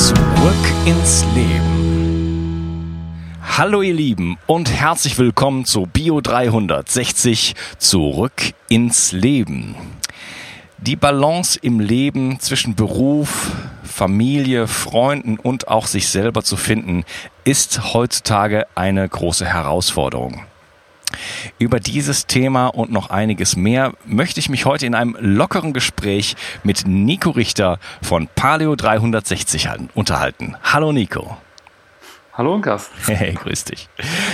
Zurück ins Leben. Hallo ihr Lieben und herzlich willkommen zu Bio 360 Zurück ins Leben. Die Balance im Leben zwischen Beruf, Familie, Freunden und auch sich selber zu finden, ist heutzutage eine große Herausforderung. Über dieses Thema und noch einiges mehr möchte ich mich heute in einem lockeren Gespräch mit Nico Richter von Paleo 360 unterhalten. Hallo Nico. Hallo Unkas. Hey, grüß dich.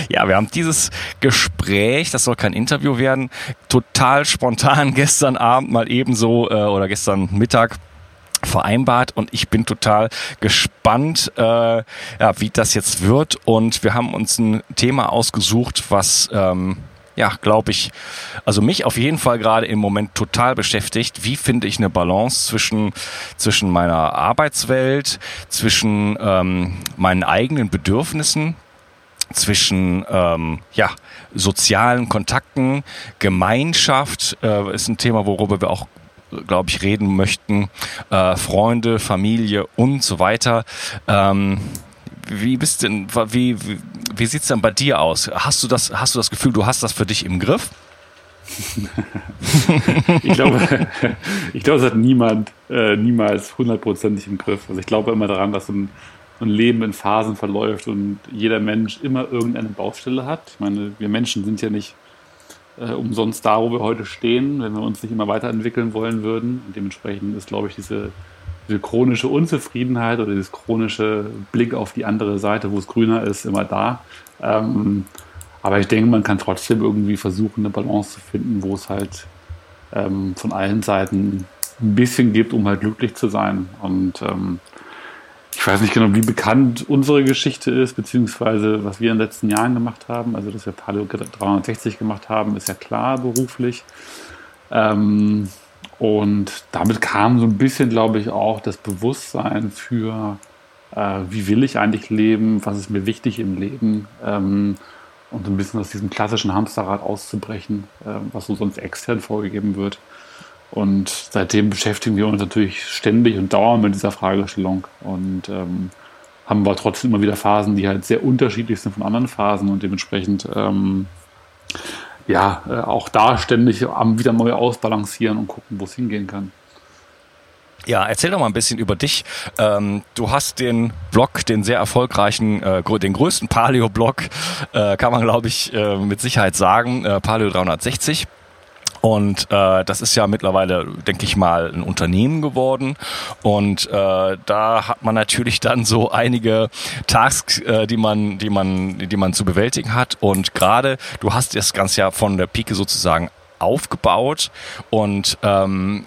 Ja, wir haben dieses Gespräch, das soll kein Interview werden, total spontan gestern Abend mal ebenso äh, oder gestern Mittag vereinbart und ich bin total gespannt, äh, ja, wie das jetzt wird. Und wir haben uns ein Thema ausgesucht, was ähm, ja, glaube ich, also mich auf jeden Fall gerade im Moment total beschäftigt. Wie finde ich eine Balance zwischen, zwischen meiner Arbeitswelt, zwischen ähm, meinen eigenen Bedürfnissen, zwischen ähm, ja, sozialen Kontakten, Gemeinschaft äh, ist ein Thema, worüber wir auch glaube ich, reden möchten, äh, Freunde, Familie und so weiter. Ähm, wie bist denn, wie, wie, wie sieht's denn bei dir aus? Hast du das, hast du das Gefühl, du hast das für dich im Griff? ich glaube, ich glaube, es hat niemand äh, niemals hundertprozentig im Griff. Also ich glaube immer daran, dass ein, ein Leben in Phasen verläuft und jeder Mensch immer irgendeine Baustelle hat. Ich meine, wir Menschen sind ja nicht äh, umsonst da, wo wir heute stehen, wenn wir uns nicht immer weiterentwickeln wollen würden. Und dementsprechend ist, glaube ich, diese, diese chronische Unzufriedenheit oder dieses chronische Blick auf die andere Seite, wo es grüner ist, immer da. Ähm, aber ich denke, man kann trotzdem irgendwie versuchen, eine Balance zu finden, wo es halt ähm, von allen Seiten ein bisschen gibt, um halt glücklich zu sein. Und ähm, ich weiß nicht genau, wie bekannt unsere Geschichte ist, beziehungsweise was wir in den letzten Jahren gemacht haben. Also, dass wir Paleo 360 gemacht haben, ist ja klar beruflich. Ähm, und damit kam so ein bisschen, glaube ich, auch das Bewusstsein für, äh, wie will ich eigentlich leben, was ist mir wichtig im Leben. Ähm, und ein bisschen aus diesem klassischen Hamsterrad auszubrechen, äh, was so sonst extern vorgegeben wird. Und seitdem beschäftigen wir uns natürlich ständig und dauernd mit dieser Fragestellung und ähm, haben aber trotzdem immer wieder Phasen, die halt sehr unterschiedlich sind von anderen Phasen und dementsprechend ähm, ja äh, auch da ständig am wieder neu ausbalancieren und gucken, wo es hingehen kann. Ja, erzähl doch mal ein bisschen über dich. Ähm, du hast den Blog, den sehr erfolgreichen, äh, den größten Paleo-Blog, äh, kann man glaube ich äh, mit Sicherheit sagen, äh, Paleo 360. Und äh, das ist ja mittlerweile, denke ich mal, ein Unternehmen geworden. Und äh, da hat man natürlich dann so einige Tasks, äh, die man, die man, die man zu bewältigen hat. Und gerade, du hast das Ganze ja von der Pike sozusagen aufgebaut und ähm,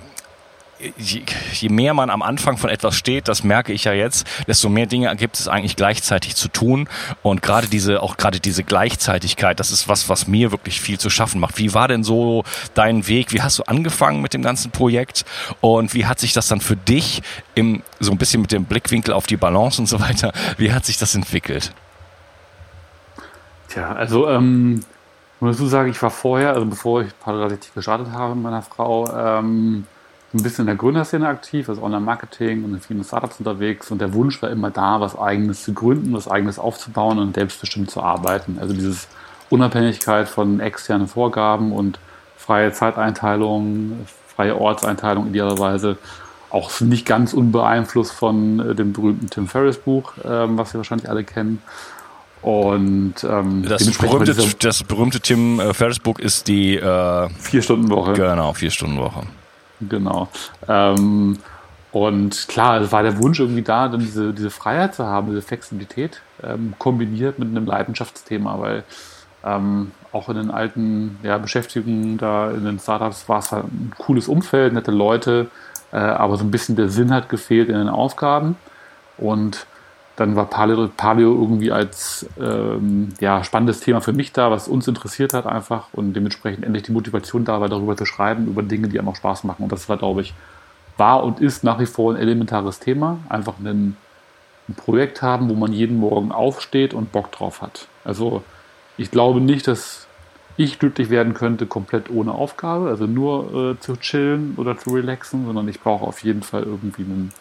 je, je mehr man am Anfang von etwas steht, das merke ich ja jetzt, desto mehr Dinge gibt es eigentlich gleichzeitig zu tun. Und gerade diese, auch gerade diese Gleichzeitigkeit, das ist was, was mir wirklich viel zu schaffen macht. Wie war denn so dein Weg? Wie hast du angefangen mit dem ganzen Projekt? Und wie hat sich das dann für dich im, so ein bisschen mit dem Blickwinkel auf die Balance und so weiter, wie hat sich das entwickelt? Tja, also, ähm, muss du sagen, ich war vorher, also bevor ich Paradise gestartet habe mit meiner Frau, ähm, ein bisschen in der Gründerszene aktiv, also Online-Marketing und in vielen Startups unterwegs. Und der Wunsch war immer da, was Eigenes zu gründen, was Eigenes aufzubauen und selbstbestimmt zu arbeiten. Also dieses Unabhängigkeit von externen Vorgaben und freie Zeiteinteilung, freie Ortseinteilung idealerweise. Auch nicht ganz unbeeinflusst von äh, dem berühmten Tim Ferriss Buch, ähm, was wir wahrscheinlich alle kennen. Und ähm, das, berühmte, das berühmte Tim äh, Ferriss Buch ist die äh, Vier-Stunden-Woche. Genau, Vier-Stunden-Woche. Genau. Ähm, und klar, es war der Wunsch irgendwie da, dann diese, diese Freiheit zu haben, diese Flexibilität ähm, kombiniert mit einem Leidenschaftsthema, weil ähm, auch in den alten ja, Beschäftigungen da in den Startups war es halt ein cooles Umfeld, nette Leute, äh, aber so ein bisschen der Sinn hat gefehlt in den Aufgaben. Und dann war Paleo, Paleo irgendwie als ähm, ja, spannendes Thema für mich da, was uns interessiert hat einfach und dementsprechend endlich die Motivation da war, darüber zu schreiben, über Dinge, die einem auch Spaß machen. Und das war, glaube ich, war und ist nach wie vor ein elementares Thema. Einfach ein, ein Projekt haben, wo man jeden Morgen aufsteht und Bock drauf hat. Also ich glaube nicht, dass ich glücklich werden könnte, komplett ohne Aufgabe, also nur äh, zu chillen oder zu relaxen, sondern ich brauche auf jeden Fall irgendwie einen,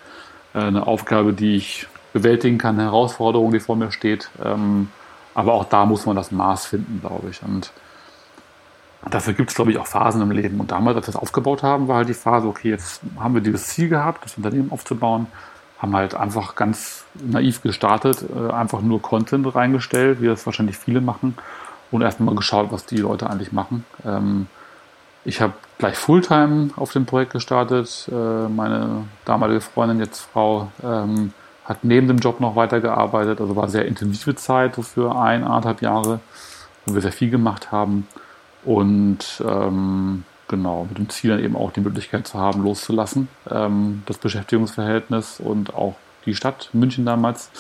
äh, eine Aufgabe, die ich bewältigen kann, Herausforderung, die vor mir steht. Ähm, aber auch da muss man das Maß finden, glaube ich. Und dafür gibt es, glaube ich, auch Phasen im Leben. Und damals, als wir das aufgebaut haben, war halt die Phase, okay, jetzt haben wir dieses Ziel gehabt, das Unternehmen aufzubauen, haben halt einfach ganz naiv gestartet, äh, einfach nur Content reingestellt, wie das wahrscheinlich viele machen und erstmal geschaut, was die Leute eigentlich machen. Ähm, ich habe gleich Fulltime auf dem Projekt gestartet. Äh, meine damalige Freundin, jetzt Frau, ähm, hat neben dem Job noch weitergearbeitet. Also war sehr intensive Zeit, so für ein, anderthalb Jahre, wo wir sehr viel gemacht haben. Und ähm, genau, mit dem Ziel dann eben auch die Möglichkeit zu haben, loszulassen. Ähm, das Beschäftigungsverhältnis und auch die Stadt München damals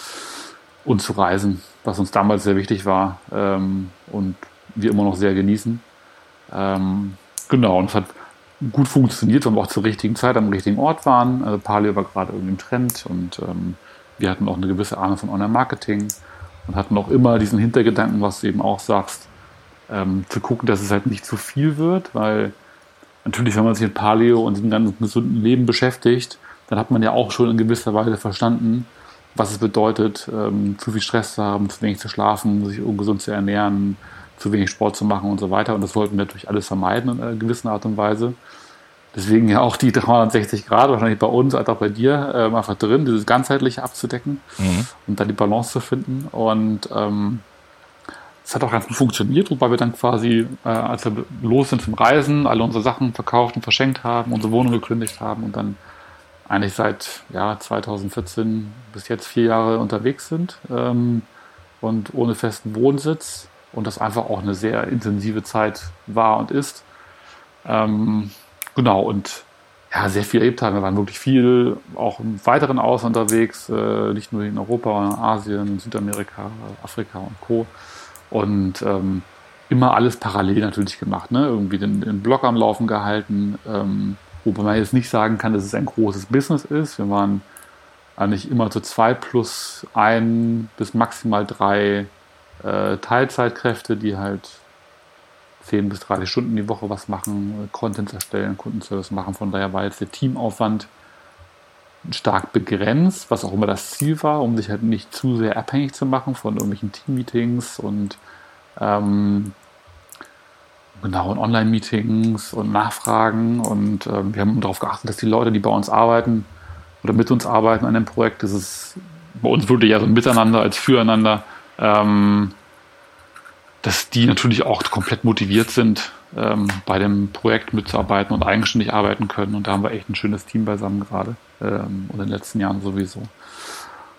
und zu reisen, was uns damals sehr wichtig war ähm, und wir immer noch sehr genießen. Ähm, genau, und es hat gut funktioniert, weil wir auch zur richtigen Zeit am richtigen Ort waren. Also Palio war gerade irgendwie im Trend und ähm, wir hatten auch eine gewisse Ahnung von Online-Marketing und hatten auch immer diesen Hintergedanken, was du eben auch sagst, ähm, zu gucken, dass es halt nicht zu viel wird, weil natürlich, wenn man sich mit Paleo und diesem ganzen gesunden Leben beschäftigt, dann hat man ja auch schon in gewisser Weise verstanden, was es bedeutet, ähm, zu viel Stress zu haben, zu wenig zu schlafen, sich ungesund zu ernähren, zu wenig Sport zu machen und so weiter. Und das wollten wir natürlich alles vermeiden in einer gewissen Art und Weise. Deswegen ja auch die 360 Grad, wahrscheinlich bei uns als auch bei dir, ähm, einfach drin, dieses ganzheitliche abzudecken mhm. und dann die Balance zu finden. Und ähm, es hat auch ganz gut funktioniert, wobei wir dann quasi, äh, als wir los sind zum Reisen, alle unsere Sachen verkauft und verschenkt haben, unsere Wohnung gekündigt haben und dann eigentlich seit ja, 2014 bis jetzt vier Jahre unterwegs sind ähm, und ohne festen Wohnsitz und das einfach auch eine sehr intensive Zeit war und ist. Ähm, genau, und ja, sehr viel erlebt haben. Wir waren wirklich viel auch im weiteren Aus unterwegs, äh, nicht nur in Europa, Asien, Südamerika, Afrika und Co. Und ähm, immer alles parallel natürlich gemacht. Ne? Irgendwie den, den Blog am Laufen gehalten, ähm, wobei man jetzt nicht sagen kann, dass es ein großes Business ist. Wir waren eigentlich immer zu zwei plus ein bis maximal drei äh, Teilzeitkräfte, die halt 10 bis 30 Stunden die Woche was machen, Content erstellen, Kundenservice machen. Von daher war jetzt der Teamaufwand stark begrenzt, was auch immer das Ziel war, um sich halt nicht zu sehr abhängig zu machen von irgendwelchen Teammeetings und ähm, genau, Online-Meetings und Nachfragen. Und ähm, wir haben darauf geachtet, dass die Leute, die bei uns arbeiten oder mit uns arbeiten an dem Projekt, das ist bei uns wirklich eher so ein Miteinander als Füreinander, ähm, dass die natürlich auch komplett motiviert sind, ähm, bei dem Projekt mitzuarbeiten und eigenständig arbeiten können. Und da haben wir echt ein schönes Team beisammen gerade ähm, und in den letzten Jahren sowieso.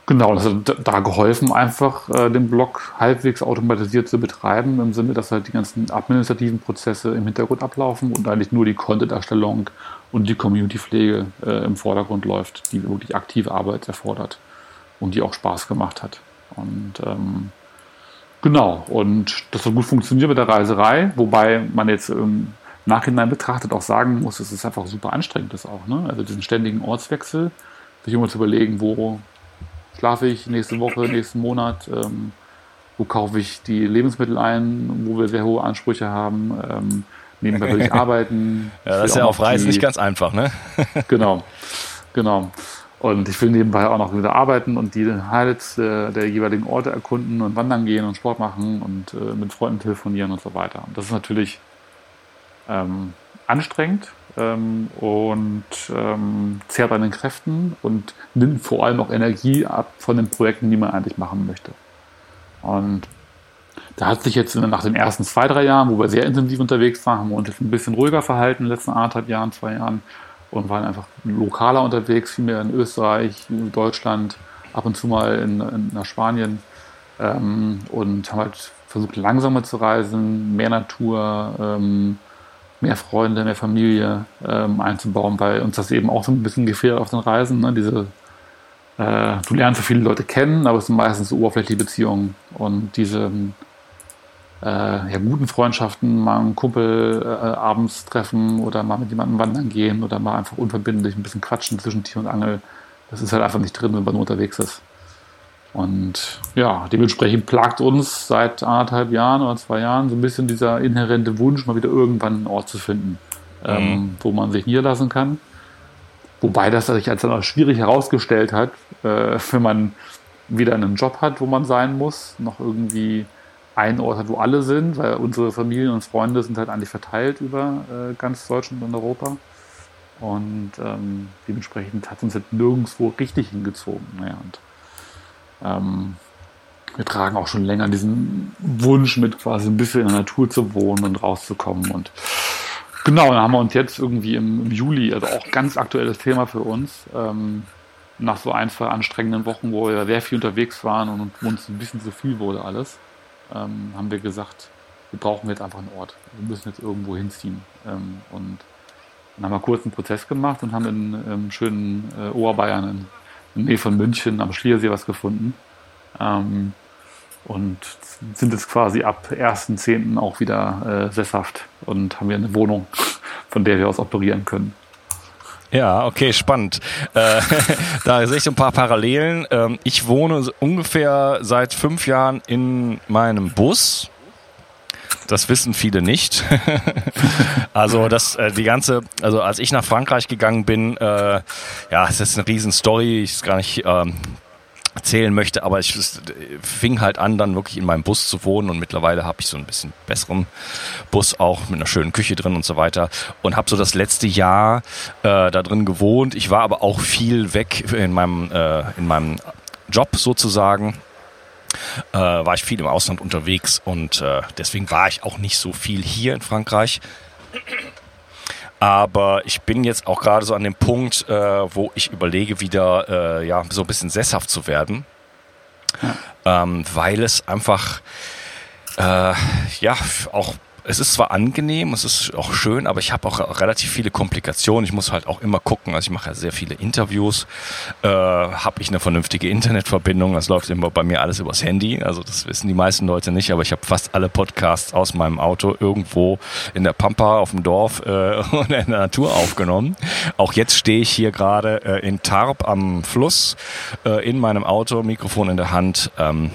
Genau, das hat da geholfen, einfach äh, den Blog halbwegs automatisiert zu betreiben, im Sinne, dass halt die ganzen administrativen Prozesse im Hintergrund ablaufen und eigentlich nur die Content-Erstellung und die Community-Pflege äh, im Vordergrund läuft, die wirklich aktive Arbeit erfordert und die auch Spaß gemacht hat. Und ähm, Genau, und das hat gut funktioniert mit der Reiserei, wobei man jetzt im Nachhinein betrachtet auch sagen muss, dass es einfach super anstrengend ist auch. Ne? Also diesen ständigen Ortswechsel, sich immer zu überlegen, wo schlafe ich nächste Woche, nächsten Monat, ähm, wo kaufe ich die Lebensmittel ein, wo wir sehr hohe Ansprüche haben, ähm, nebenbei will ich arbeiten. ja, das ist ja auf Reisen nicht ganz einfach, ne? genau, genau. Und ich will nebenbei auch noch wieder arbeiten und die Highlights der, der jeweiligen Orte erkunden und wandern gehen und Sport machen und äh, mit Freunden telefonieren und so weiter. Und das ist natürlich ähm, anstrengend ähm, und ähm, zehrt an den Kräften und nimmt vor allem auch Energie ab von den Projekten, die man eigentlich machen möchte. Und da hat sich jetzt nach den ersten zwei, drei Jahren, wo wir sehr intensiv unterwegs waren, haben wir uns jetzt ein bisschen ruhiger verhalten in den letzten anderthalb Jahren, zwei Jahren, und waren einfach lokaler unterwegs, viel mehr in Österreich, Deutschland, ab und zu mal in, in nach Spanien ähm, und haben halt versucht langsamer zu reisen, mehr Natur, ähm, mehr Freunde, mehr Familie ähm, einzubauen, weil uns das eben auch so ein bisschen gefehlt auf den Reisen, ne? diese äh, du lernst so viele Leute kennen, aber es sind meistens so oberflächliche Beziehungen. Und diese äh, ja, guten Freundschaften, mal einen Kumpel äh, abends treffen oder mal mit jemandem wandern gehen oder mal einfach unverbindlich ein bisschen quatschen zwischen Tier und Angel, das ist halt einfach nicht drin, wenn man nur unterwegs ist. Und ja, dementsprechend plagt uns seit anderthalb Jahren oder zwei Jahren so ein bisschen dieser inhärente Wunsch, mal wieder irgendwann einen Ort zu finden, ähm, mhm. ähm, wo man sich niederlassen kann. Wobei das sich als dann auch schwierig herausgestellt hat, äh, wenn man wieder einen Job hat, wo man sein muss, noch irgendwie einen Ort hat, wo alle sind, weil unsere Familien und Freunde sind halt eigentlich verteilt über äh, ganz Deutschland und Europa. Und ähm, dementsprechend hat uns halt nirgendwo richtig hingezogen. Naja, und ähm, wir tragen auch schon länger diesen Wunsch mit quasi ein bisschen in der Natur zu wohnen und rauszukommen. Und genau, dann haben wir uns jetzt irgendwie im, im Juli, also auch ganz aktuelles Thema für uns, ähm, nach so ein, zwei anstrengenden Wochen, wo wir sehr viel unterwegs waren und uns ein bisschen zu viel wurde alles, ähm, haben wir gesagt, wir brauchen jetzt einfach einen Ort. Wir müssen jetzt irgendwo hinziehen. Ähm, und dann haben wir kurz einen Prozess gemacht und haben in, im schönen äh, Oberbayern in in der Nähe von München am Schliersee was gefunden. Ähm, und sind jetzt quasi ab 1.10. auch wieder äh, sesshaft und haben hier eine Wohnung, von der wir aus operieren können. Ja, okay, spannend. Äh, da sehe ich so ein paar Parallelen. Ähm, ich wohne ungefähr seit fünf Jahren in meinem Bus das wissen viele nicht. also das, äh, die ganze, also als ich nach Frankreich gegangen bin, äh, ja, es ist eine riesen Story, ich es gar nicht ähm, erzählen möchte, aber ich fing halt an, dann wirklich in meinem Bus zu wohnen und mittlerweile habe ich so ein bisschen besseren Bus auch mit einer schönen Küche drin und so weiter und habe so das letzte Jahr äh, da drin gewohnt. Ich war aber auch viel weg in meinem äh, in meinem Job sozusagen äh, war ich viel im Ausland unterwegs und äh, deswegen war ich auch nicht so viel hier in Frankreich. Aber ich bin jetzt auch gerade so an dem Punkt, äh, wo ich überlege, wieder äh, ja, so ein bisschen sesshaft zu werden. Ja. Ähm, weil es einfach äh, ja auch es ist zwar angenehm, es ist auch schön, aber ich habe auch relativ viele Komplikationen. Ich muss halt auch immer gucken. Also ich mache ja sehr viele Interviews. Äh, habe ich eine vernünftige Internetverbindung? Das läuft immer bei mir alles übers Handy. Also das wissen die meisten Leute nicht, aber ich habe fast alle Podcasts aus meinem Auto irgendwo in der Pampa auf dem Dorf äh, in der Natur aufgenommen. Auch jetzt stehe ich hier gerade äh, in Tarp am Fluss äh, in meinem Auto, Mikrofon in der Hand. Ähm,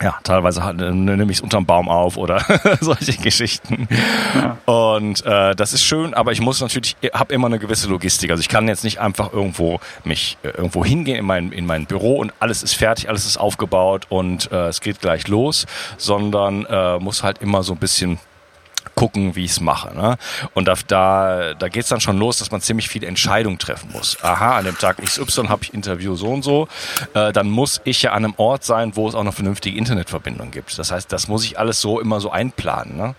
ja, teilweise äh, nehme ich es unterm Baum auf oder solche Geschichten. Ja. Und äh, das ist schön, aber ich muss natürlich, habe immer eine gewisse Logistik. Also ich kann jetzt nicht einfach irgendwo mich äh, irgendwo hingehen in mein, in mein Büro und alles ist fertig, alles ist aufgebaut und äh, es geht gleich los, sondern äh, muss halt immer so ein bisschen gucken, wie ich es mache. Ne? Und da, da, da geht es dann schon los, dass man ziemlich viele Entscheidungen treffen muss. Aha, an dem Tag XY habe ich Interview so und so. Äh, dann muss ich ja an einem Ort sein, wo es auch eine vernünftige Internetverbindung gibt. Das heißt, das muss ich alles so immer so einplanen. Ne?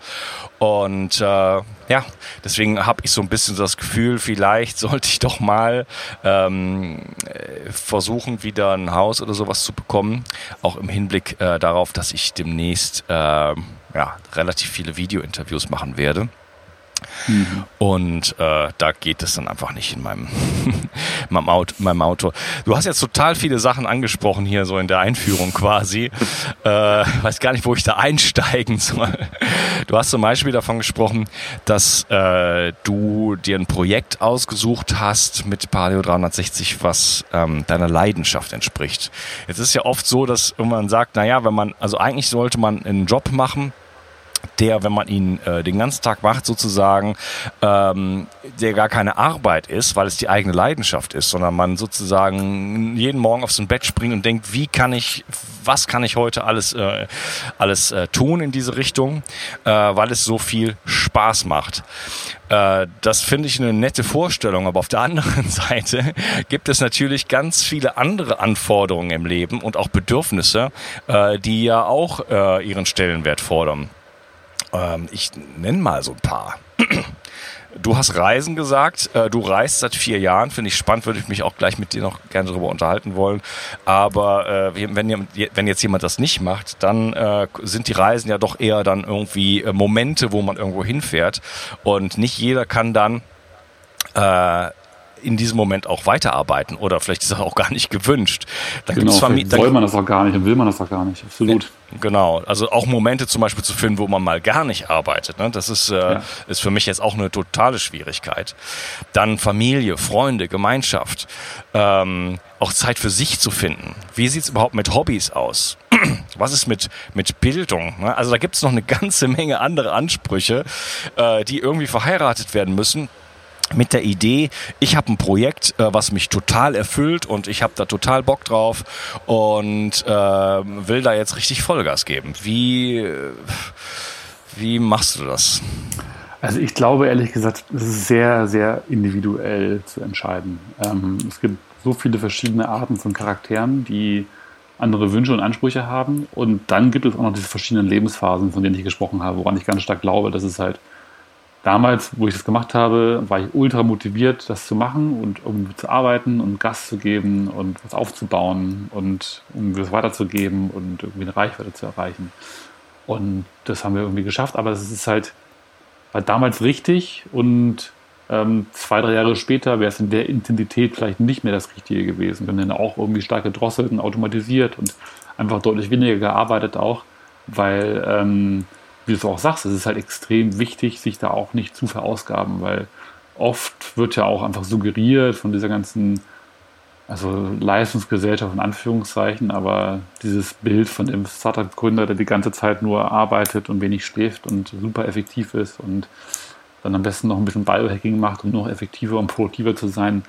Und äh, ja, deswegen habe ich so ein bisschen das Gefühl, vielleicht sollte ich doch mal ähm, äh, versuchen, wieder ein Haus oder sowas zu bekommen. Auch im Hinblick äh, darauf, dass ich demnächst äh, ja, relativ viele Video-Interviews machen werde. Mhm. Und äh, da geht es dann einfach nicht in meinem, meinem, Auto, meinem Auto. Du hast jetzt total viele Sachen angesprochen hier, so in der Einführung quasi. äh, weiß gar nicht, wo ich da einsteigen soll. Du hast zum Beispiel davon gesprochen, dass äh, du dir ein Projekt ausgesucht hast mit Paleo 360, was ähm, deiner Leidenschaft entspricht. Jetzt ist ja oft so, dass man sagt, naja, wenn man, also eigentlich sollte man einen Job machen, der, wenn man ihn äh, den ganzen Tag macht, sozusagen, ähm, der gar keine Arbeit ist, weil es die eigene Leidenschaft ist, sondern man sozusagen jeden Morgen auf so ein Bett springt und denkt, wie kann ich, was kann ich heute alles, äh, alles äh, tun in diese Richtung, äh, weil es so viel Spaß macht. Äh, das finde ich eine nette Vorstellung, aber auf der anderen Seite gibt es natürlich ganz viele andere Anforderungen im Leben und auch Bedürfnisse, äh, die ja auch äh, ihren Stellenwert fordern. Ähm, ich nenne mal so ein paar. Du hast Reisen gesagt. Äh, du reist seit vier Jahren. Finde ich spannend. Würde ich mich auch gleich mit dir noch gerne darüber unterhalten wollen. Aber äh, wenn, jetzt jemand das nicht macht, dann äh, sind die Reisen ja doch eher dann irgendwie Momente, wo man irgendwo hinfährt. Und nicht jeder kann dann in diesem Moment auch weiterarbeiten oder vielleicht ist das auch gar nicht gewünscht. Dann genau, soll man das auch gar nicht und will man das auch gar nicht, absolut. Genau, also auch Momente zum Beispiel zu finden, wo man mal gar nicht arbeitet. Ne? Das ist, äh, ja. ist für mich jetzt auch eine totale Schwierigkeit. Dann Familie, Freunde, Gemeinschaft, ähm, auch Zeit für sich zu finden. Wie sieht's überhaupt mit Hobbys aus? Was ist mit, mit Bildung? Ne? Also da gibt's noch eine ganze Menge andere Ansprüche, äh, die irgendwie verheiratet werden müssen mit der Idee, ich habe ein Projekt, äh, was mich total erfüllt und ich habe da total Bock drauf und äh, will da jetzt richtig Vollgas geben. Wie, wie machst du das? Also ich glaube ehrlich gesagt, es ist sehr, sehr individuell zu entscheiden. Ähm, es gibt so viele verschiedene Arten von Charakteren, die andere Wünsche und Ansprüche haben. Und dann gibt es auch noch diese verschiedenen Lebensphasen, von denen ich gesprochen habe, woran ich ganz stark glaube, dass es halt damals, wo ich das gemacht habe, war ich ultra motiviert, das zu machen und irgendwie zu arbeiten und Gas zu geben und was aufzubauen und irgendwie was weiterzugeben und irgendwie eine Reichweite zu erreichen. Und das haben wir irgendwie geschafft, aber es ist halt, war damals richtig und ähm, zwei, drei Jahre später wäre es in der Intensität vielleicht nicht mehr das Richtige gewesen. Wir haben dann auch irgendwie stark gedrosselt und automatisiert und einfach deutlich weniger gearbeitet auch, weil ähm, wie du auch sagst, es ist halt extrem wichtig, sich da auch nicht zu verausgaben, weil oft wird ja auch einfach suggeriert von dieser ganzen, also Leistungsgesellschaft in Anführungszeichen, aber dieses Bild von dem Startup-Gründer, der die ganze Zeit nur arbeitet und wenig schläft und super effektiv ist und dann am besten noch ein bisschen Biohacking macht, um noch effektiver und produktiver zu sein.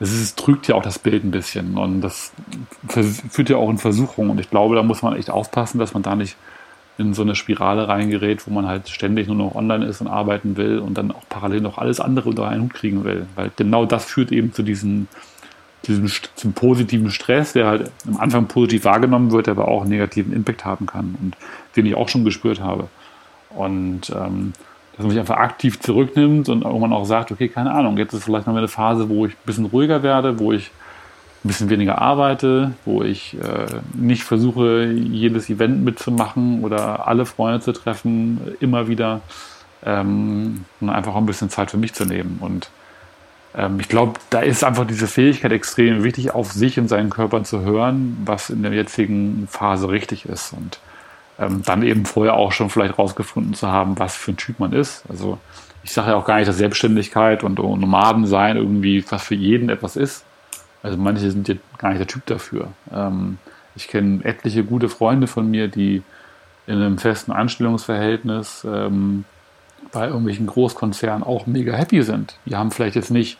Das ist, trügt ja auch das Bild ein bisschen und das führt ja auch in Versuchung und ich glaube, da muss man echt aufpassen, dass man da nicht in so eine Spirale reingerät, wo man halt ständig nur noch online ist und arbeiten will und dann auch parallel noch alles andere unter einen Hut kriegen will. Weil genau das führt eben zu diesem, diesem zum positiven Stress, der halt am Anfang positiv wahrgenommen wird, aber auch einen negativen Impact haben kann und den ich auch schon gespürt habe. Und ähm, dass man sich einfach aktiv zurücknimmt und irgendwann auch sagt, okay, keine Ahnung, jetzt ist vielleicht noch eine Phase, wo ich ein bisschen ruhiger werde, wo ich ein bisschen weniger arbeite, wo ich äh, nicht versuche, jedes Event mitzumachen oder alle Freunde zu treffen, immer wieder, ähm, und einfach ein bisschen Zeit für mich zu nehmen. Und ähm, ich glaube, da ist einfach diese Fähigkeit extrem wichtig, auf sich und seinen Körper zu hören, was in der jetzigen Phase richtig ist. Und ähm, dann eben vorher auch schon vielleicht rausgefunden zu haben, was für ein Typ man ist. Also ich sage ja auch gar nicht, dass Selbstständigkeit und Nomaden sein irgendwie was für jeden etwas ist. Also manche sind ja gar nicht der Typ dafür. Ähm, ich kenne etliche gute Freunde von mir, die in einem festen Anstellungsverhältnis ähm, bei irgendwelchen Großkonzernen auch mega happy sind. Die haben vielleicht jetzt nicht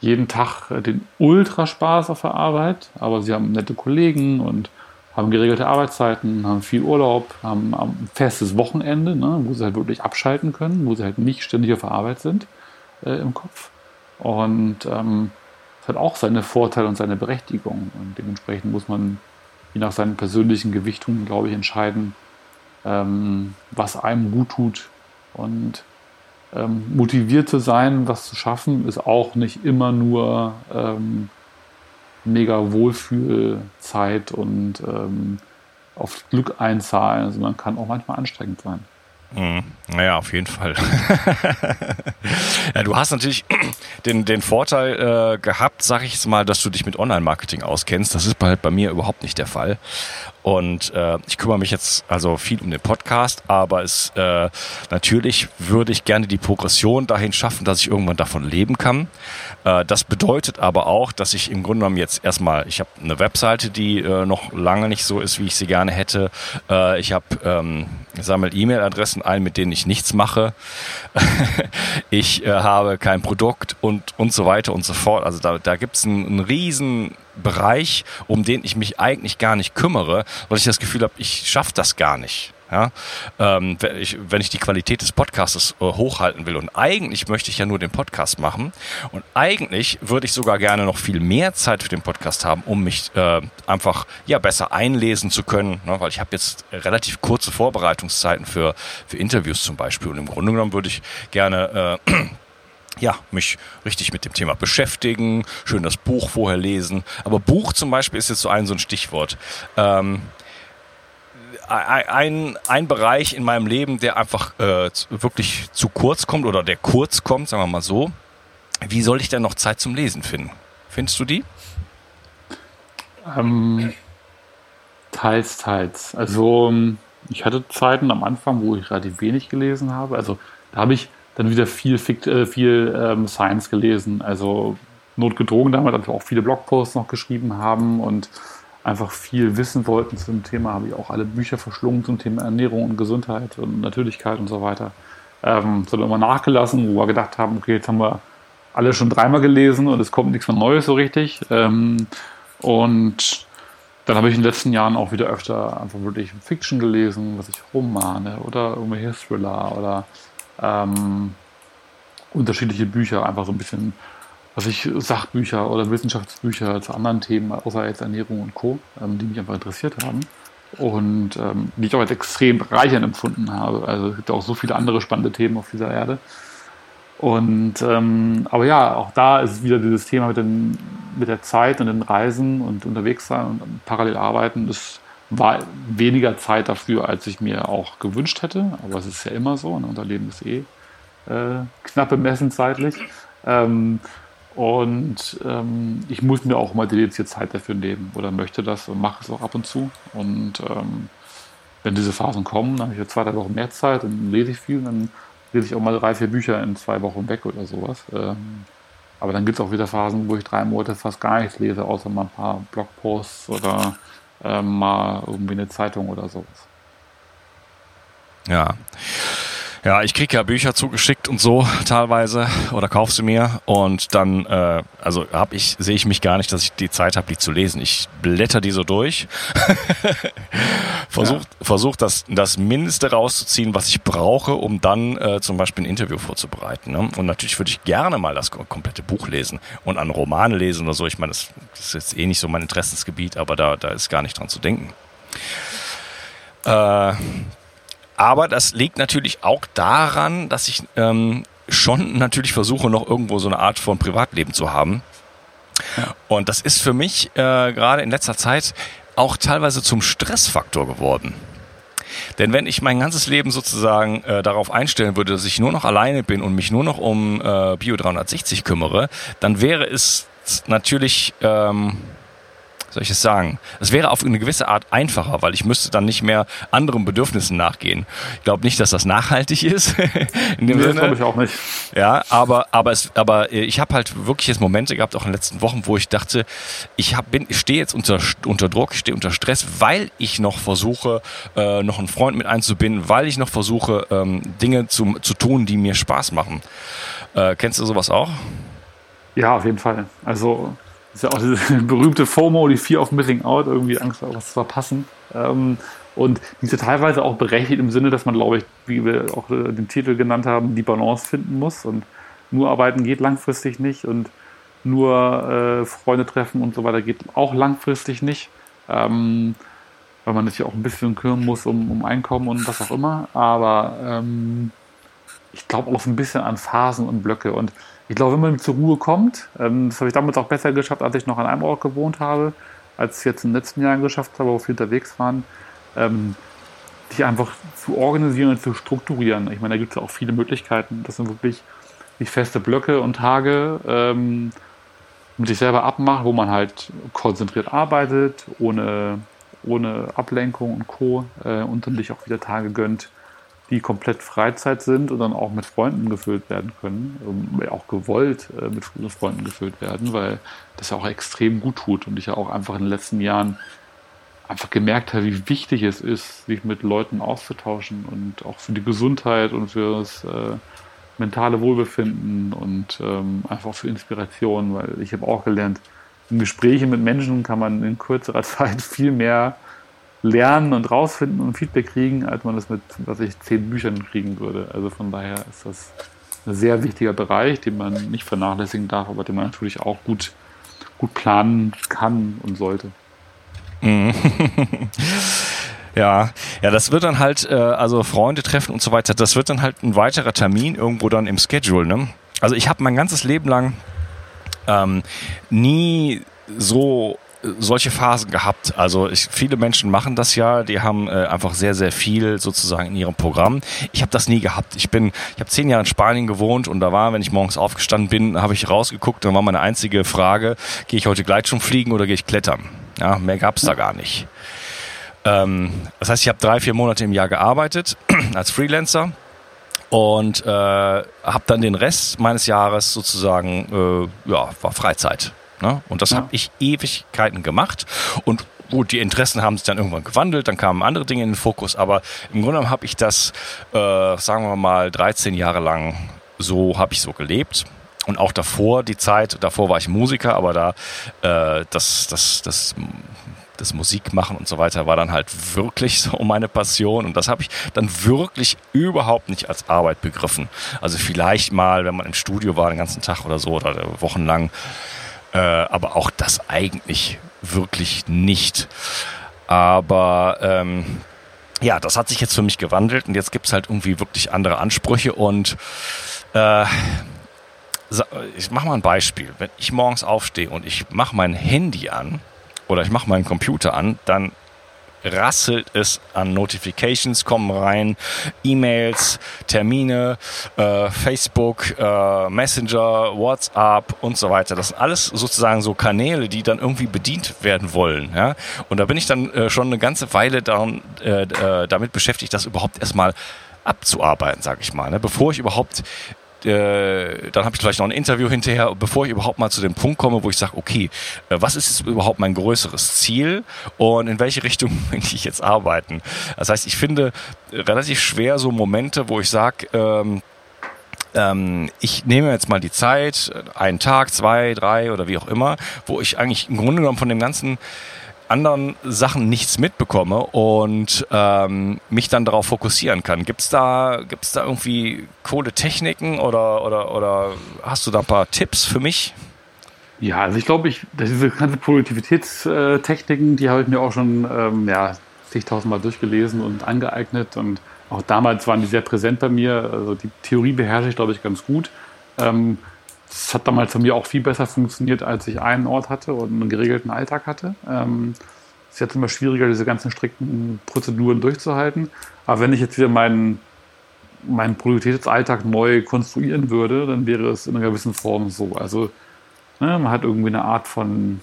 jeden Tag den Ultraspaß auf der Arbeit, aber sie haben nette Kollegen und haben geregelte Arbeitszeiten, haben viel Urlaub, haben ein festes Wochenende, ne, wo sie halt wirklich abschalten können, wo sie halt nicht ständig auf der Arbeit sind äh, im Kopf. Und ähm, es hat auch seine Vorteile und seine Berechtigung. Und dementsprechend muss man je nach seinen persönlichen Gewichtungen, glaube ich, entscheiden, ähm, was einem gut tut. Und ähm, motiviert zu sein, was zu schaffen, ist auch nicht immer nur ähm, mega Wohlfühlzeit und ähm, auf Glück einzahlen, sondern kann auch manchmal anstrengend sein. Mhm. Naja, auf jeden Fall. ja, du hast natürlich den, den Vorteil äh, gehabt, sag ich mal, dass du dich mit Online-Marketing auskennst. Das ist bei, bei mir überhaupt nicht der Fall. Und äh, ich kümmere mich jetzt also viel um den Podcast, aber es äh, natürlich würde ich gerne die Progression dahin schaffen, dass ich irgendwann davon leben kann. Äh, das bedeutet aber auch, dass ich im Grunde genommen jetzt erstmal, ich habe eine Webseite, die äh, noch lange nicht so ist, wie ich sie gerne hätte. Äh, ich habe ähm, sammle E-Mail-Adressen ein, mit denen ich nichts mache. ich äh, habe kein Produkt und und so weiter und so fort. Also da, da gibt es einen, einen riesen Bereich, um den ich mich eigentlich gar nicht kümmere, weil ich das Gefühl habe, ich schaffe das gar nicht. Ja? Ähm, wenn, ich, wenn ich die Qualität des Podcasts äh, hochhalten will. Und eigentlich möchte ich ja nur den Podcast machen. Und eigentlich würde ich sogar gerne noch viel mehr Zeit für den Podcast haben, um mich äh, einfach ja besser einlesen zu können. Ne? Weil ich habe jetzt relativ kurze Vorbereitungszeiten für, für Interviews zum Beispiel. Und im Grunde genommen würde ich gerne äh, ja, mich richtig mit dem Thema beschäftigen, schön das Buch vorher lesen. Aber Buch zum Beispiel ist jetzt so ein, so ein Stichwort. Ähm, ein, ein Bereich in meinem Leben, der einfach äh, wirklich zu kurz kommt oder der kurz kommt, sagen wir mal so, wie soll ich denn noch Zeit zum Lesen finden? Findest du die? Ähm, teils, teils. Also ähm, ich hatte Zeiten am Anfang, wo ich relativ wenig gelesen habe. Also da habe ich dann wieder viel, äh, viel ähm, Science gelesen. Also notgedrungen damals, als wir auch viele Blogposts noch geschrieben haben und einfach viel wissen wollten zum Thema, habe ich auch alle Bücher verschlungen zum Thema Ernährung und Gesundheit und Natürlichkeit und so weiter. Ähm, sondern immer nachgelassen, wo wir gedacht haben, okay, jetzt haben wir alle schon dreimal gelesen und es kommt nichts mehr Neues so richtig. Ähm, und dann habe ich in den letzten Jahren auch wieder öfter einfach wirklich Fiction gelesen, was ich Romane oder irgendwelche Thriller oder ähm, unterschiedliche Bücher, einfach so ein bisschen, was ich Sachbücher oder Wissenschaftsbücher zu anderen Themen, außer jetzt Ernährung und Co., ähm, die mich einfach interessiert haben und ähm, die ich auch als extrem bereichernd empfunden habe. Also es gibt auch so viele andere spannende Themen auf dieser Erde. Und ähm, aber ja, auch da ist wieder dieses Thema mit, den, mit der Zeit und den Reisen und unterwegs sein und parallel arbeiten. Das war weniger Zeit dafür, als ich mir auch gewünscht hätte. Aber es ist ja immer so. Ne? Unser Leben ist eh äh, knapp bemessen zeitlich. Ähm, und ähm, ich muss mir auch mal dediziert Zeit dafür nehmen oder möchte das und mache es auch ab und zu. Und ähm, wenn diese Phasen kommen, dann habe ich ja zwei, drei Wochen mehr Zeit, dann lese ich viel, dann lese ich auch mal drei, vier Bücher in zwei Wochen weg oder sowas. Ähm, aber dann gibt es auch wieder Phasen, wo ich drei Monate fast gar nichts lese, außer mal ein paar Blogposts oder ähm, mal irgendwie eine Zeitung oder sowas. Ja. Ja, ich krieg ja Bücher zugeschickt und so teilweise oder kauf sie mir und dann, äh, also hab ich, sehe ich mich gar nicht, dass ich die Zeit habe, die zu lesen. Ich blätter die so durch, versuch, ja. versuch das, das Mindeste rauszuziehen, was ich brauche, um dann äh, zum Beispiel ein Interview vorzubereiten. Ne? Und natürlich würde ich gerne mal das komplette Buch lesen und an Romane lesen oder so. Ich meine, das, das ist jetzt eh nicht so mein Interessensgebiet, aber da, da ist gar nicht dran zu denken. Äh, aber das liegt natürlich auch daran, dass ich ähm, schon natürlich versuche, noch irgendwo so eine Art von Privatleben zu haben. Und das ist für mich äh, gerade in letzter Zeit auch teilweise zum Stressfaktor geworden. Denn wenn ich mein ganzes Leben sozusagen äh, darauf einstellen würde, dass ich nur noch alleine bin und mich nur noch um äh, Bio 360 kümmere, dann wäre es natürlich ähm, soll ich es sagen? Es wäre auf eine gewisse Art einfacher, weil ich müsste dann nicht mehr anderen Bedürfnissen nachgehen. Ich glaube nicht, dass das nachhaltig ist. in dem nee, Sinne. glaube ich auch nicht. Ja, aber aber es aber äh, ich habe halt wirklich jetzt Momente gehabt, auch in den letzten Wochen, wo ich dachte, ich hab, bin, ich stehe jetzt unter unter Druck, ich stehe unter Stress, weil ich noch versuche, äh, noch einen Freund mit einzubinden, weil ich noch versuche, ähm, Dinge zu, zu tun, die mir Spaß machen. Äh, kennst du sowas auch? Ja, auf jeden Fall. Also ist ja auch diese berühmte FOMO, die Fear of Missing Out, irgendwie Angst, was zu verpassen. Ähm, und die ist ja teilweise auch berechtigt im Sinne, dass man, glaube ich, wie wir auch äh, den Titel genannt haben, die Balance finden muss. Und nur arbeiten geht langfristig nicht und nur äh, Freunde treffen und so weiter geht auch langfristig nicht. Ähm, weil man sich ja auch ein bisschen kümmern muss um, um Einkommen und was auch immer. Aber ähm, ich glaube auch so ein bisschen an Phasen und Blöcke. Und ich glaube, wenn man zur Ruhe kommt, ähm, das habe ich damals auch besser geschafft, als ich noch an einem Ort gewohnt habe, als ich jetzt in den letzten Jahren geschafft habe, wo wir unterwegs waren, ähm, dich einfach zu organisieren und zu strukturieren. Ich meine, da gibt es auch viele Möglichkeiten. Das sind wirklich nicht feste Blöcke und Tage ähm, mit sich selber abmachen, wo man halt konzentriert arbeitet, ohne, ohne Ablenkung und Co. Äh, und dann sich auch wieder Tage gönnt, die komplett Freizeit sind und dann auch mit Freunden gefüllt werden können, ähm, auch gewollt äh, mit Freunden gefüllt werden, weil das ja auch extrem gut tut und ich ja auch einfach in den letzten Jahren einfach gemerkt habe, wie wichtig es ist, sich mit Leuten auszutauschen und auch für die Gesundheit und für das äh, mentale Wohlbefinden und ähm, einfach für Inspiration, weil ich habe auch gelernt, in Gesprächen mit Menschen kann man in kürzerer Zeit viel mehr lernen und rausfinden und Feedback kriegen, als man das mit, was ich, zehn Büchern kriegen würde. Also von daher ist das ein sehr wichtiger Bereich, den man nicht vernachlässigen darf, aber den man natürlich auch gut, gut planen kann und sollte. Mhm. Ja, ja, das wird dann halt, äh, also Freunde treffen und so weiter, das wird dann halt ein weiterer Termin irgendwo dann im Schedule. Ne? Also ich habe mein ganzes Leben lang ähm, nie so solche Phasen gehabt. Also ich, viele Menschen machen das ja, die haben äh, einfach sehr, sehr viel sozusagen in ihrem Programm. Ich habe das nie gehabt. Ich bin, ich habe zehn Jahre in Spanien gewohnt und da war, wenn ich morgens aufgestanden bin, habe ich rausgeguckt, dann war meine einzige Frage, gehe ich heute Gleitschirm fliegen oder gehe ich klettern? Ja, mehr gab's da gar nicht. Ähm, das heißt, ich habe drei, vier Monate im Jahr gearbeitet als Freelancer und äh, habe dann den Rest meines Jahres sozusagen, äh, ja, war Freizeit. Ne? Und das ja. habe ich Ewigkeiten gemacht. Und gut, die Interessen haben sich dann irgendwann gewandelt, dann kamen andere Dinge in den Fokus, aber im Grunde genommen habe ich das, äh, sagen wir mal, 13 Jahre lang so, habe ich so gelebt. Und auch davor, die Zeit, davor war ich Musiker, aber da äh, das, das, das das Musikmachen und so weiter war dann halt wirklich so meine Passion und das habe ich dann wirklich überhaupt nicht als Arbeit begriffen. Also vielleicht mal, wenn man im Studio war den ganzen Tag oder so oder wochenlang, äh, aber auch das eigentlich wirklich nicht. Aber ähm, ja, das hat sich jetzt für mich gewandelt und jetzt gibt es halt irgendwie wirklich andere Ansprüche und äh, ich mache mal ein Beispiel. Wenn ich morgens aufstehe und ich mache mein Handy an oder ich mache meinen Computer an, dann rasselt es an Notifications, kommen rein, E-Mails, Termine, äh, Facebook, äh, Messenger, WhatsApp und so weiter. Das sind alles sozusagen so Kanäle, die dann irgendwie bedient werden wollen. Ja? Und da bin ich dann äh, schon eine ganze Weile daran, äh, äh damit beschäftigt, das überhaupt erstmal abzuarbeiten, sag ich mal. Ne? Bevor ich überhaupt äh, dann habe ich vielleicht noch ein Interview hinterher, bevor ich überhaupt mal zu dem Punkt komme, wo ich sage, okay, äh, was ist jetzt überhaupt mein größeres Ziel und in welche Richtung will ich jetzt arbeiten? Das heißt, ich finde relativ schwer so Momente, wo ich sage, ähm, ähm, ich nehme jetzt mal die Zeit, einen Tag, zwei, drei oder wie auch immer, wo ich eigentlich im Grunde genommen von dem ganzen anderen Sachen nichts mitbekomme und ähm, mich dann darauf fokussieren kann. Gibt es da, gibt's da irgendwie coole Techniken oder, oder, oder hast du da ein paar Tipps für mich? Ja, also ich glaube, ich, diese ganzen Produktivitätstechniken, die habe ich mir auch schon ähm, ja, zigtausendmal durchgelesen und angeeignet und auch damals waren die sehr präsent bei mir. Also die Theorie beherrsche ich, glaube ich, ganz gut. Ähm, das hat damals bei mir auch viel besser funktioniert, als ich einen Ort hatte und einen geregelten Alltag hatte. Ähm, es ist jetzt immer schwieriger, diese ganzen strikten Prozeduren durchzuhalten. Aber wenn ich jetzt wieder meinen, meinen Produktivitätsalltag neu konstruieren würde, dann wäre es in einer gewissen Form so. Also ne, man hat irgendwie eine Art von,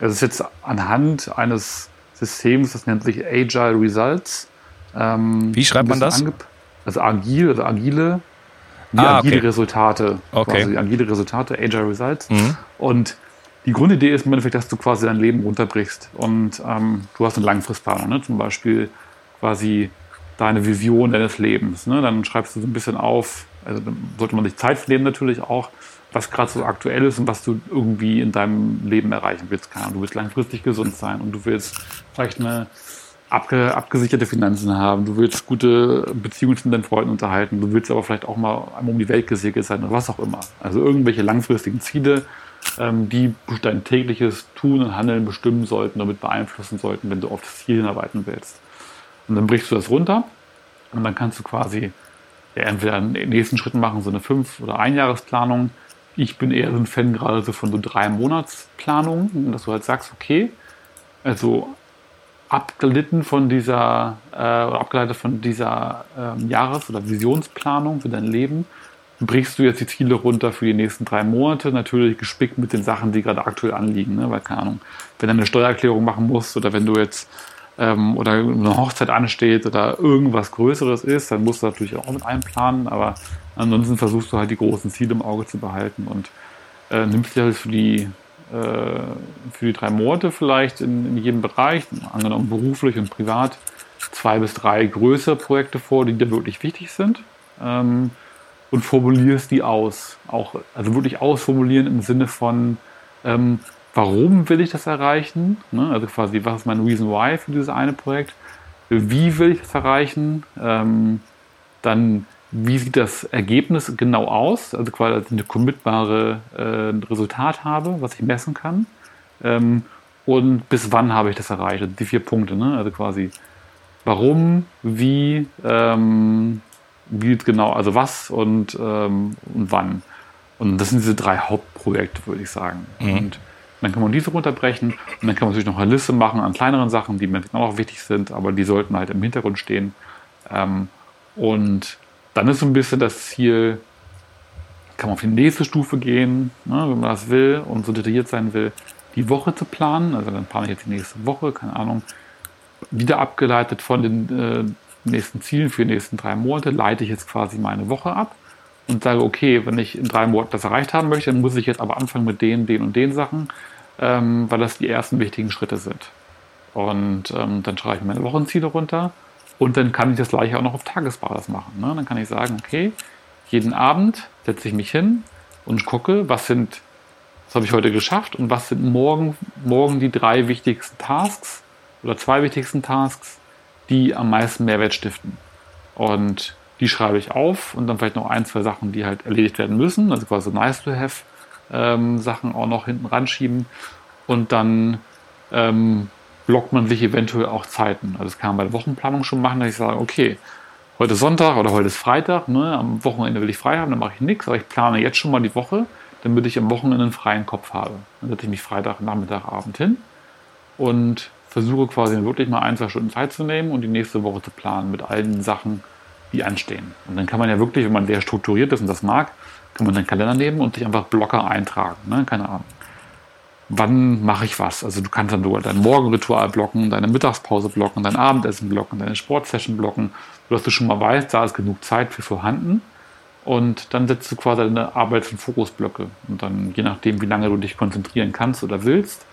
es ist jetzt anhand eines Systems, das nennt sich Agile Results. Ähm, Wie schreibt man das? Also agil, also agile wie ah, agile okay. Resultate. Okay. Quasi agile Resultate, Agile Results. Mhm. Und die Grundidee ist im Endeffekt, dass du quasi dein Leben runterbrichst. Und ähm, du hast einen Langfristplaner, ne? zum Beispiel quasi deine Vision deines Lebens. Ne? Dann schreibst du so ein bisschen auf, also dann sollte man sich Zeit verlieren natürlich auch, was gerade so aktuell ist und was du irgendwie in deinem Leben erreichen willst. Du willst langfristig gesund sein und du willst vielleicht eine abge, abgesicherte Finanzen haben, du willst gute Beziehungen zu deinen Freunden unterhalten, du willst aber vielleicht auch mal einmal um die Welt gesegelt sein oder was auch immer. Also irgendwelche langfristigen Ziele, ähm, die dein tägliches Tun und Handeln bestimmen sollten, damit beeinflussen sollten, wenn du auf das Ziel hinarbeiten willst. Und dann brichst du das runter und dann kannst du quasi ja, entweder einen nächsten Schritt machen, so eine Fünf- oder Einjahresplanung. Ich bin eher so ein Fan gerade so von so drei Monatsplanungen, dass du halt sagst, okay, also abgelitten von dieser, äh, abgeleitet von dieser äh, Jahres- oder Visionsplanung für dein Leben, brichst du jetzt die Ziele runter für die nächsten drei Monate, natürlich gespickt mit den Sachen, die gerade aktuell anliegen. Ne? Weil, keine Ahnung, wenn du eine Steuererklärung machen musst oder wenn du jetzt ähm, oder eine Hochzeit ansteht oder irgendwas Größeres ist, dann musst du natürlich auch mit einplanen, aber ansonsten versuchst du halt die großen Ziele im Auge zu behalten und äh, nimmst dir halt für die für die drei Monate vielleicht in, in jedem Bereich, angenommen beruflich und privat, zwei bis drei größere Projekte vor, die dir wirklich wichtig sind. Ähm, und formulierst die aus. Auch, also wirklich ausformulieren im Sinne von, ähm, warum will ich das erreichen? Ne? Also quasi, was ist mein Reason Why für dieses eine Projekt? Wie will ich das erreichen? Ähm, dann wie sieht das Ergebnis genau aus? Also quasi, dass ich eine commitbare äh, Resultat habe, was ich messen kann. Ähm, und bis wann habe ich das erreicht? Also die vier Punkte, ne? Also quasi warum, wie, ähm, wie genau, also was und, ähm, und wann. Und das sind diese drei Hauptprojekte, würde ich sagen. Mhm. Und dann kann man diese runterbrechen und dann kann man natürlich noch eine Liste machen an kleineren Sachen, die mir auch noch wichtig sind, aber die sollten halt im Hintergrund stehen. Ähm, und dann ist so ein bisschen das Ziel, kann man auf die nächste Stufe gehen, ne, wenn man das will und so detailliert sein will, die Woche zu planen. Also dann plane ich jetzt die nächste Woche, keine Ahnung, wieder abgeleitet von den äh, nächsten Zielen für die nächsten drei Monate, leite ich jetzt quasi meine Woche ab und sage, okay, wenn ich in drei Monaten das erreicht haben möchte, dann muss ich jetzt aber anfangen mit den, den und den Sachen, ähm, weil das die ersten wichtigen Schritte sind. Und ähm, dann schreibe ich meine Wochenziele runter und dann kann ich das gleiche auch noch auf Tagesbasis machen. Ne? Dann kann ich sagen, okay, jeden Abend setze ich mich hin und gucke, was sind, was habe ich heute geschafft und was sind morgen, morgen die drei wichtigsten Tasks oder zwei wichtigsten Tasks, die am meisten Mehrwert stiften. Und die schreibe ich auf und dann vielleicht noch ein, zwei Sachen, die halt erledigt werden müssen, also quasi nice to have ähm, Sachen auch noch hinten ranschieben und dann ähm, blockt man sich eventuell auch Zeiten. Also das kann man bei der Wochenplanung schon machen, dass ich sage, okay, heute ist Sonntag oder heute ist Freitag, ne, am Wochenende will ich frei haben, dann mache ich nichts, aber ich plane jetzt schon mal die Woche, damit ich am Wochenende einen freien Kopf habe. Dann setze ich mich Freitag, Nachmittag, Abend hin und versuche quasi wirklich mal ein, zwei Stunden Zeit zu nehmen und die nächste Woche zu planen mit allen Sachen, die anstehen. Und dann kann man ja wirklich, wenn man sehr strukturiert ist und das mag, kann man den Kalender nehmen und sich einfach Blocker eintragen. Ne? Keine Ahnung. Wann mache ich was? Also du kannst dann sogar dein Morgenritual blocken, deine Mittagspause blocken, dein Abendessen blocken, deine Sportsession blocken, sodass du schon mal weißt, da ist genug Zeit für vorhanden. Und dann setzt du quasi deine Arbeits- und Fokusblöcke. Und dann, je nachdem, wie lange du dich konzentrieren kannst oder willst,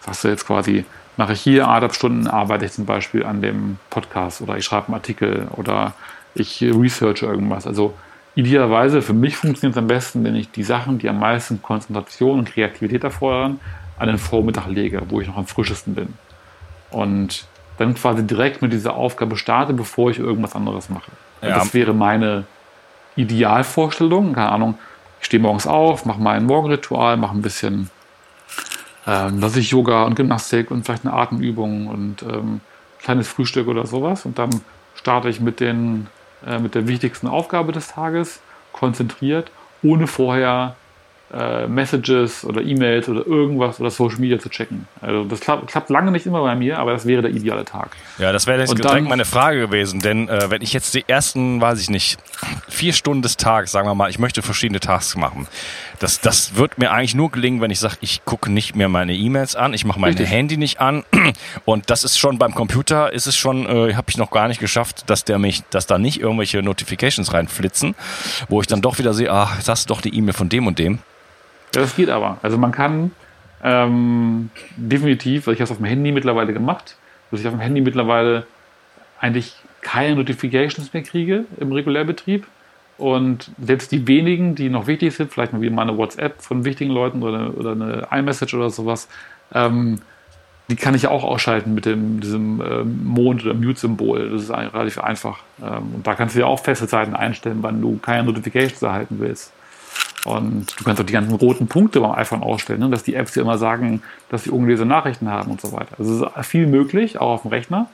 sagst du jetzt quasi, mache ich hier anderthalb Stunden, arbeite ich zum Beispiel an dem Podcast oder ich schreibe einen Artikel oder ich researche irgendwas. Also idealerweise für mich funktioniert es am besten, wenn ich die Sachen, die am meisten Konzentration und Kreativität erfordern, an den Vormittag lege, wo ich noch am frischesten bin. Und dann quasi direkt mit dieser Aufgabe starte, bevor ich irgendwas anderes mache. Ja. Das wäre meine Idealvorstellung. Keine Ahnung, ich stehe morgens auf, mache mein Morgenritual, mache ein bisschen, äh, lasse ich Yoga und Gymnastik und vielleicht eine Atemübung und ähm, kleines Frühstück oder sowas. Und dann starte ich mit den äh, mit der wichtigsten Aufgabe des Tages, konzentriert, ohne vorher äh, Messages oder E-Mails oder irgendwas oder Social Media zu checken. Also das klappt, klappt, lange nicht immer bei mir, aber das wäre der ideale Tag. Ja, das wäre jetzt direkt meine Frage gewesen, denn äh, wenn ich jetzt die ersten, weiß ich nicht, vier Stunden des Tages, sagen wir mal, ich möchte verschiedene Tasks machen, das, das wird mir eigentlich nur gelingen, wenn ich sage, ich gucke nicht mehr meine E-Mails an, ich mache mein Richtig. Handy nicht an und das ist schon beim Computer, ist es schon, äh, habe ich noch gar nicht geschafft, dass der mich, dass da nicht irgendwelche Notifications reinflitzen, wo ich dann doch wieder sehe, ah, das ist doch die E-Mail von dem und dem. Ja, das geht aber. Also man kann ähm, definitiv, weil ich habe es auf dem Handy mittlerweile gemacht, dass ich auf dem Handy mittlerweile eigentlich keine Notifications mehr kriege im Regulärbetrieb. Und selbst die wenigen, die noch wichtig sind, vielleicht mal wie meine WhatsApp von wichtigen Leuten oder, oder eine iMessage oder sowas, ähm, die kann ich auch ausschalten mit dem, diesem ähm, Mond- oder Mute-Symbol. Das ist relativ einfach. Ähm, und da kannst du ja auch feste Zeiten einstellen, wann du keine Notifications erhalten willst. Und du kannst auch die ganzen roten Punkte beim iPhone ausstellen, ne? dass die Apps dir immer sagen, dass sie ungelesene Nachrichten haben und so weiter. Also es ist viel möglich, auch auf dem Rechner.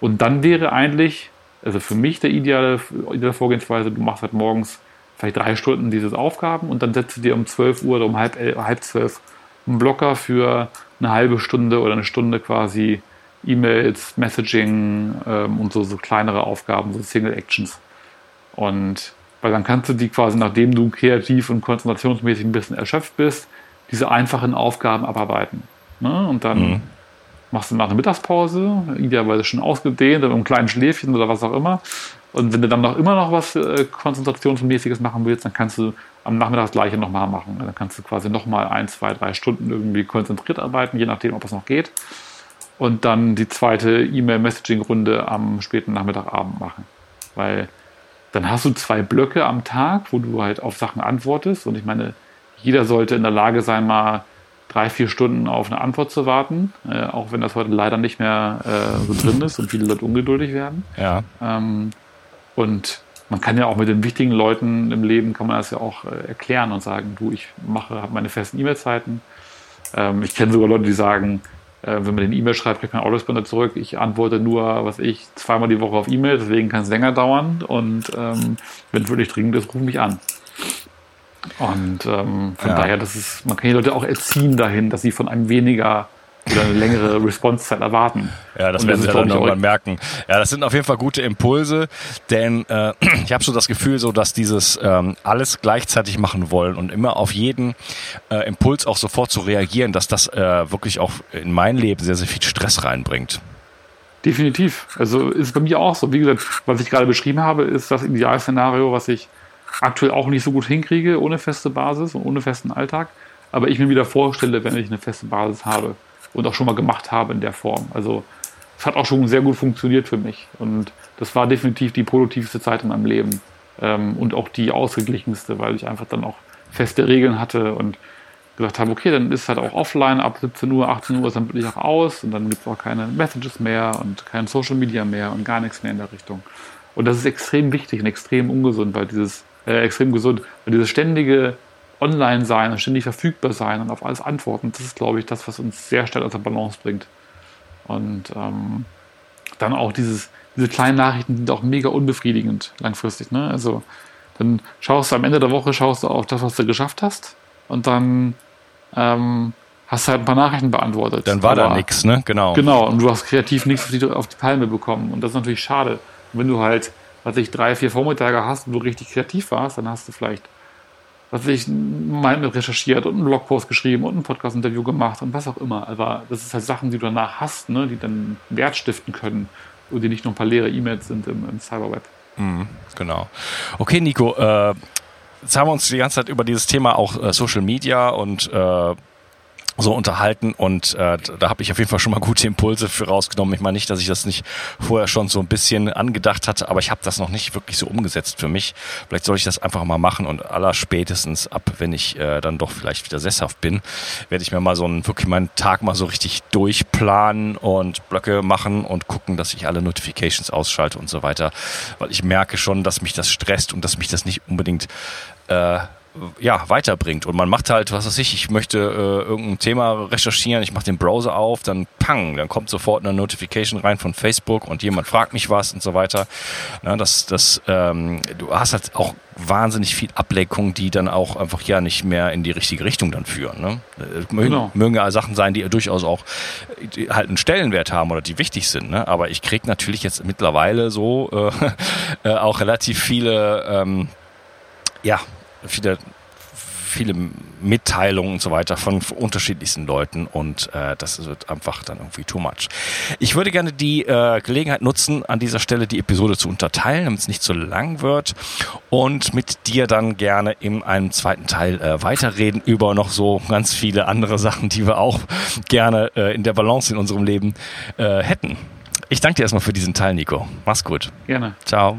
Und dann wäre eigentlich, also für mich der ideale, ideale Vorgehensweise, du machst halt morgens vielleicht drei Stunden diese Aufgaben und dann setzt du dir um 12 Uhr oder um halb, halb zwölf einen Blocker für eine halbe Stunde oder eine Stunde quasi E-Mails, Messaging ähm, und so, so kleinere Aufgaben, so Single Actions. Und weil dann kannst du die quasi, nachdem du kreativ und konzentrationsmäßig ein bisschen erschöpft bist, diese einfachen Aufgaben abarbeiten. Ne? Und dann mhm. machst du nach einer Mittagspause, idealerweise schon ausgedehnt oder einem kleinen Schläfchen oder was auch immer. Und wenn du dann noch immer noch was äh, Konzentrationsmäßiges machen willst, dann kannst du am Nachmittag das gleiche nochmal machen. Dann kannst du quasi nochmal ein, zwei, drei Stunden irgendwie konzentriert arbeiten, je nachdem, ob es noch geht. Und dann die zweite E-Mail-Messaging-Runde am späten Nachmittagabend machen. Weil dann hast du zwei Blöcke am Tag, wo du halt auf Sachen antwortest. Und ich meine, jeder sollte in der Lage sein, mal drei, vier Stunden auf eine Antwort zu warten, äh, auch wenn das heute leider nicht mehr äh, so drin ist und viele Leute ungeduldig werden. Ja. Ähm, und man kann ja auch mit den wichtigen Leuten im Leben, kann man das ja auch äh, erklären und sagen, du, ich mache, habe meine festen E-Mail-Zeiten. Ähm, ich kenne sogar Leute, die sagen, wenn man den E-Mail schreibt, kriegt man Autospender zurück. Ich antworte nur, was ich, zweimal die Woche auf E-Mail, deswegen kann es länger dauern. Und ähm, wenn es wirklich dringend ist, ruf mich an. Und ähm, von ja. daher, das ist, man kann die Leute auch erziehen dahin, dass sie von einem weniger oder eine längere Response-Zeit erwarten. Ja, das und werden das sie dann irgendwann merken. Ja, das sind auf jeden Fall gute Impulse, denn äh, ich habe so das Gefühl, so dass dieses ähm, alles gleichzeitig machen wollen und immer auf jeden äh, Impuls auch sofort zu reagieren, dass das äh, wirklich auch in mein Leben sehr, sehr viel Stress reinbringt. Definitiv. Also ist bei mir auch so. Wie gesagt, was ich gerade beschrieben habe, ist das Idealszenario, was ich aktuell auch nicht so gut hinkriege, ohne feste Basis und ohne festen Alltag. Aber ich mir wieder vorstelle, wenn ich eine feste Basis habe und auch schon mal gemacht habe in der Form. Also es hat auch schon sehr gut funktioniert für mich. Und das war definitiv die produktivste Zeit in meinem Leben. Ähm, und auch die ausgeglichenste, weil ich einfach dann auch feste Regeln hatte und gesagt habe, okay, dann ist halt auch offline ab 17 Uhr, 18 Uhr dann wirklich auch aus und dann gibt es auch keine Messages mehr und kein Social Media mehr und gar nichts mehr in der Richtung. Und das ist extrem wichtig und extrem ungesund, weil dieses, äh, extrem gesund, weil dieses ständige online sein und ständig verfügbar sein und auf alles antworten, das ist, glaube ich, das, was uns sehr stark aus der Balance bringt. Und ähm, dann auch dieses, diese kleinen Nachrichten sind auch mega unbefriedigend langfristig. Ne? Also dann schaust du am Ende der Woche, schaust du auf das, was du geschafft hast und dann ähm, hast du halt ein paar Nachrichten beantwortet. Dann war Aber, da nichts, ne? Genau. Genau, und du hast kreativ nichts auf die, auf die Palme bekommen. Und das ist natürlich schade. Und wenn du halt, was ich drei, vier Vormittage hast und du richtig kreativ warst, dann hast du vielleicht was ich, mal recherchiert und einen Blogpost geschrieben und ein Podcast-Interview gemacht und was auch immer. Aber das ist halt Sachen, die du danach hast, ne, die dann Wert stiften können und die nicht nur ein paar leere E-Mails sind im, im Cyberweb. Mhm, genau. Okay, Nico, äh, jetzt haben wir uns die ganze Zeit über dieses Thema auch äh, Social Media und äh, so unterhalten und äh, da habe ich auf jeden Fall schon mal gute Impulse für rausgenommen. Ich meine nicht, dass ich das nicht vorher schon so ein bisschen angedacht hatte, aber ich habe das noch nicht wirklich so umgesetzt für mich. Vielleicht soll ich das einfach mal machen und aller spätestens ab, wenn ich äh, dann doch vielleicht wieder sesshaft bin, werde ich mir mal so einen wirklich meinen Tag mal so richtig durchplanen und Blöcke machen und gucken, dass ich alle Notifications ausschalte und so weiter, weil ich merke schon, dass mich das stresst und dass mich das nicht unbedingt äh, ja, weiterbringt. Und man macht halt, was weiß ich, ich möchte äh, irgendein Thema recherchieren, ich mache den Browser auf, dann pang, dann kommt sofort eine Notification rein von Facebook und jemand fragt mich was und so weiter. Na, das, das, ähm, du hast halt auch wahnsinnig viel Ablenkung, die dann auch einfach ja nicht mehr in die richtige Richtung dann führen. Ne? Äh, mögen, genau. mögen ja Sachen sein, die durchaus auch die halt einen Stellenwert haben oder die wichtig sind. Ne? Aber ich krieg natürlich jetzt mittlerweile so äh, äh, auch relativ viele ähm, ja, viele viele Mitteilungen und so weiter von unterschiedlichsten Leuten und äh, das wird einfach dann irgendwie too much. Ich würde gerne die äh, Gelegenheit nutzen, an dieser Stelle die Episode zu unterteilen, damit es nicht zu lang wird und mit dir dann gerne in einem zweiten Teil äh, weiterreden über noch so ganz viele andere Sachen, die wir auch gerne äh, in der Balance in unserem Leben äh, hätten. Ich danke dir erstmal für diesen Teil, Nico. Mach's gut. Gerne. Ciao.